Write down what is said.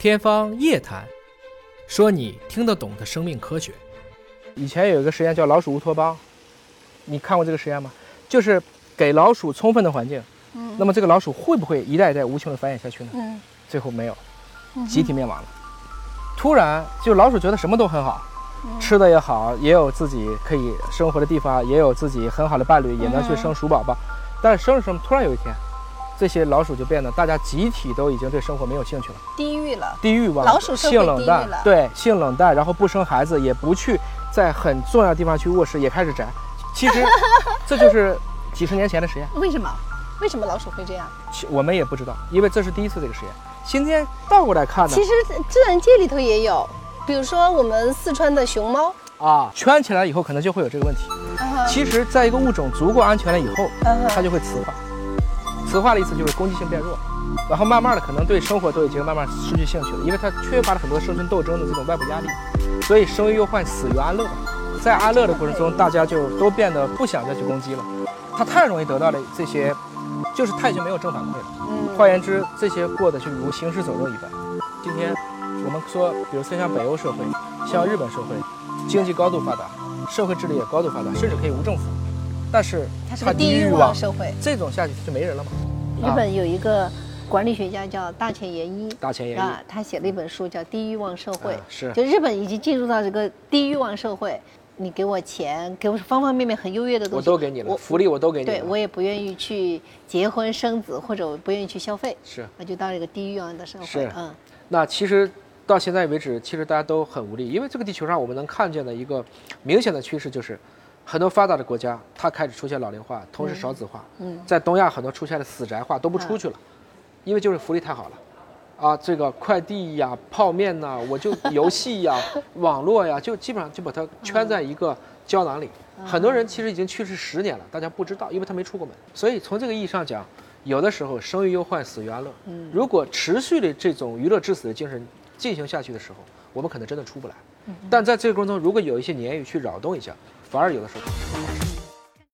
天方夜谭，说你听得懂的生命科学。以前有一个实验叫老鼠乌托邦，你看过这个实验吗？就是给老鼠充分的环境，嗯那么这个老鼠会不会一代一代无穷的繁衍下去呢？嗯最后没有，集体灭亡了。突然，就老鼠觉得什么都很好，嗯吃的也好，也有自己可以生活的地方，也有自己很好的伴侣，也能去生鼠宝宝。但是生着生着，突然有一天，这些老鼠就变得大家集体都已经对生活没有兴趣了。低欲了。低欲望，老鼠性冷淡对，性冷淡，然后不生孩子，也不去在很重要的地方去卧室，也开始宅。其实 这就是几十年前的实验，为什么？为什么老鼠会这样？我们也不知道，因为这是第一次这个实验。今天倒过来看呢其，实自然界里头也有，比如说我们四川的熊猫，啊，圈起来以后可能就会有这个问题。啊其实，在一个物种足够安全了以后，它就会雌化。雌化的意思就是攻击性变弱，然后慢慢的可能对生活都已经慢慢失去兴趣了，因为它缺乏了很多生存斗争的这种外部压力，所以生于忧患，死于安乐。在安乐的过程中，大家就都变得不想再去攻击了。它太容易得到了这些，就是它已经没有正反馈了。嗯换言之，这些过得就如行尸走肉一般。今天我们说，比如说像北欧社会，像日本社会，经济高度发达，社会治理也高度发达，甚至可以无政府，但是它是个低欲望望，社会。这种下去就没人了嘛。日本有一个管理学家叫大前研一，大前研一啊，他写了一本书叫《低欲望社会》啊是就日本已经进入到这个低欲望社会，你给我钱，给我方方面面很优越的东西，我都给你了，我福利我都给你了。对我也不愿意去结婚生子，或者我不愿意去消费，是那就到了一个低欲望的社会。是嗯，那其实到现在为止，其实大家都很无力，因为这个地球上我们能看见的一个明显的趋势就是，很多发达的国家它开始出现老龄化，同时少子化。嗯在东亚很多出现了死宅化，都不出去了，因为就是福利太好了。啊，这个快递呀、泡面呐、我就游戏呀、网络呀，就基本上就把它圈在一个胶囊里。很多人其实已经去世十年了，大家不知道，因为他没出过门。所以从这个意义上讲，有的时候生于忧患，死于安乐。嗯如果持续的这种娱乐至死的精神进行下去的时候，我们可能真的出不来。但在这个过程中，如果有一些鲶鱼去扰动一下，反而有的时候。